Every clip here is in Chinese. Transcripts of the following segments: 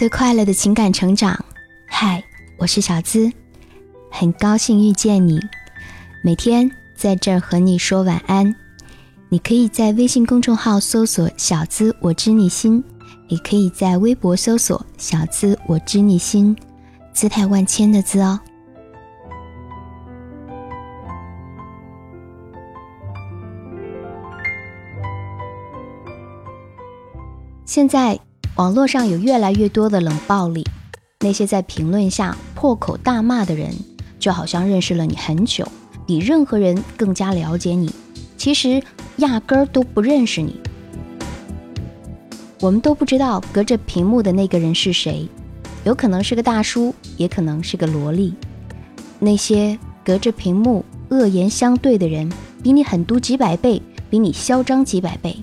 最快乐的情感成长。嗨，我是小资，很高兴遇见你。每天在这儿和你说晚安。你可以在微信公众号搜索“小资我知你心”，也可以在微博搜索“小资我知你心”，姿态万千的“资”哦。现在网络上有越来越多的冷暴力，那些在评论下破口大骂的人，就好像认识了你很久，比任何人更加了解你，其实压根儿都不认识你。我们都不知道隔着屏幕的那个人是谁，有可能是个大叔，也可能是个萝莉。那些隔着屏幕恶言相对的人，比你狠毒几百倍，比你嚣张几百倍。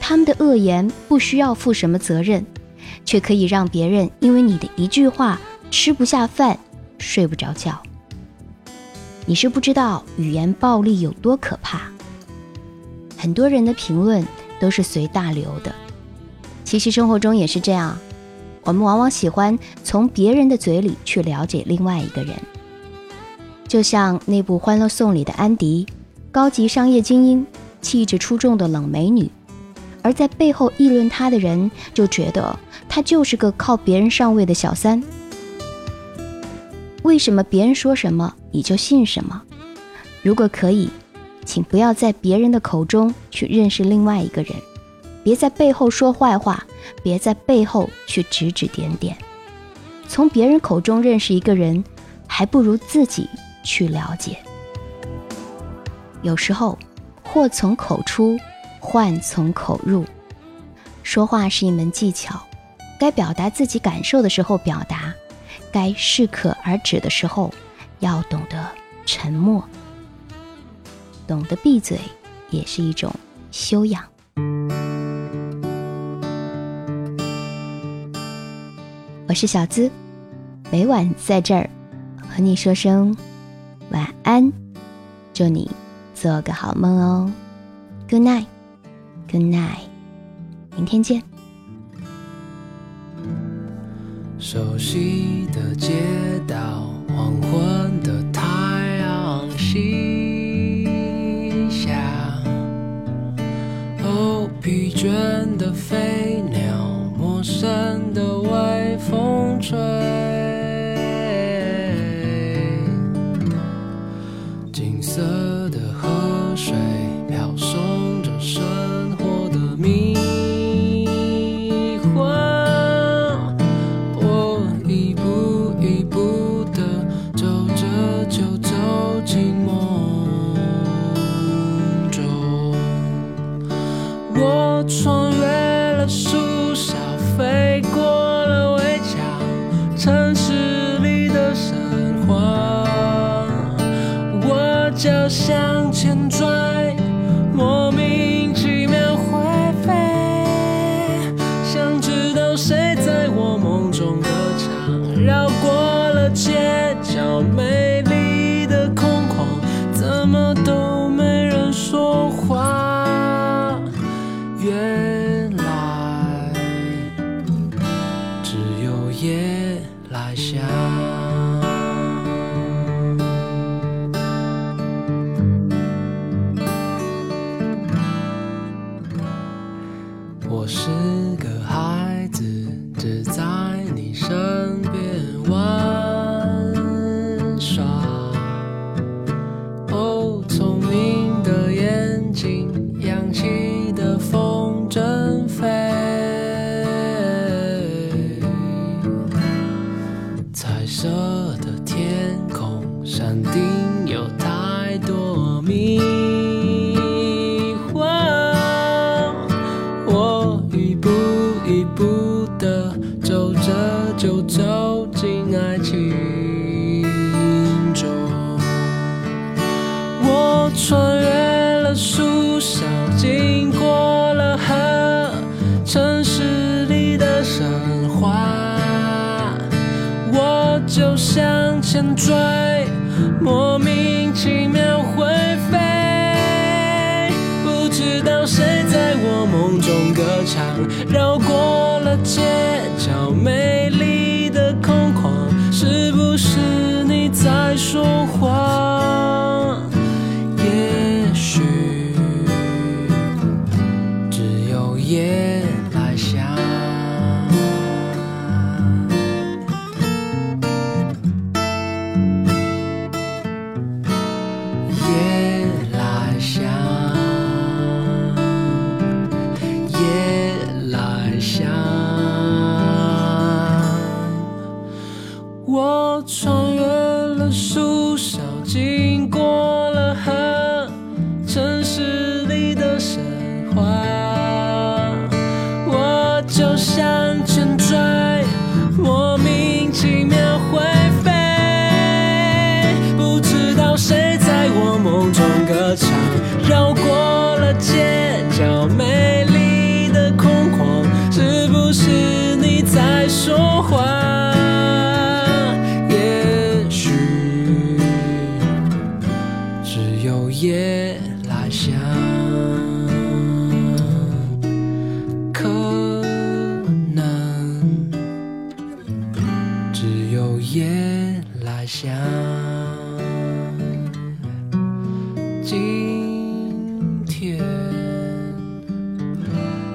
他们的恶言不需要负什么责任，却可以让别人因为你的一句话吃不下饭、睡不着觉。你是不知道语言暴力有多可怕。很多人的评论都是随大流的，其实生活中也是这样。我们往往喜欢从别人的嘴里去了解另外一个人，就像那部《欢乐颂》里的安迪，高级商业精英，气质出众的冷美女。而在背后议论他的人，就觉得他就是个靠别人上位的小三。为什么别人说什么你就信什么？如果可以，请不要在别人的口中去认识另外一个人，别在背后说坏话，别在背后去指指点点。从别人口中认识一个人，还不如自己去了解。有时候，祸从口出。患从口入，说话是一门技巧，该表达自己感受的时候表达，该适可而止的时候，要懂得沉默，懂得闭嘴也是一种修养。我是小资，每晚在这儿和你说声晚安，祝你做个好梦哦，Good night。Good night，明天见。熟悉的街道，黄昏的是个孩子，只在你身边玩耍。哦，聪明的眼睛，扬起的风筝飞。彩色的天空，山顶有太多谜。心中我穿越了树梢经过了河城市里的神话我就向前追莫名其妙会飞不知道谁在我梦中歌唱绕过了街角没说话也许只有夜只有夜来香。今天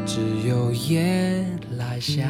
只有夜来香。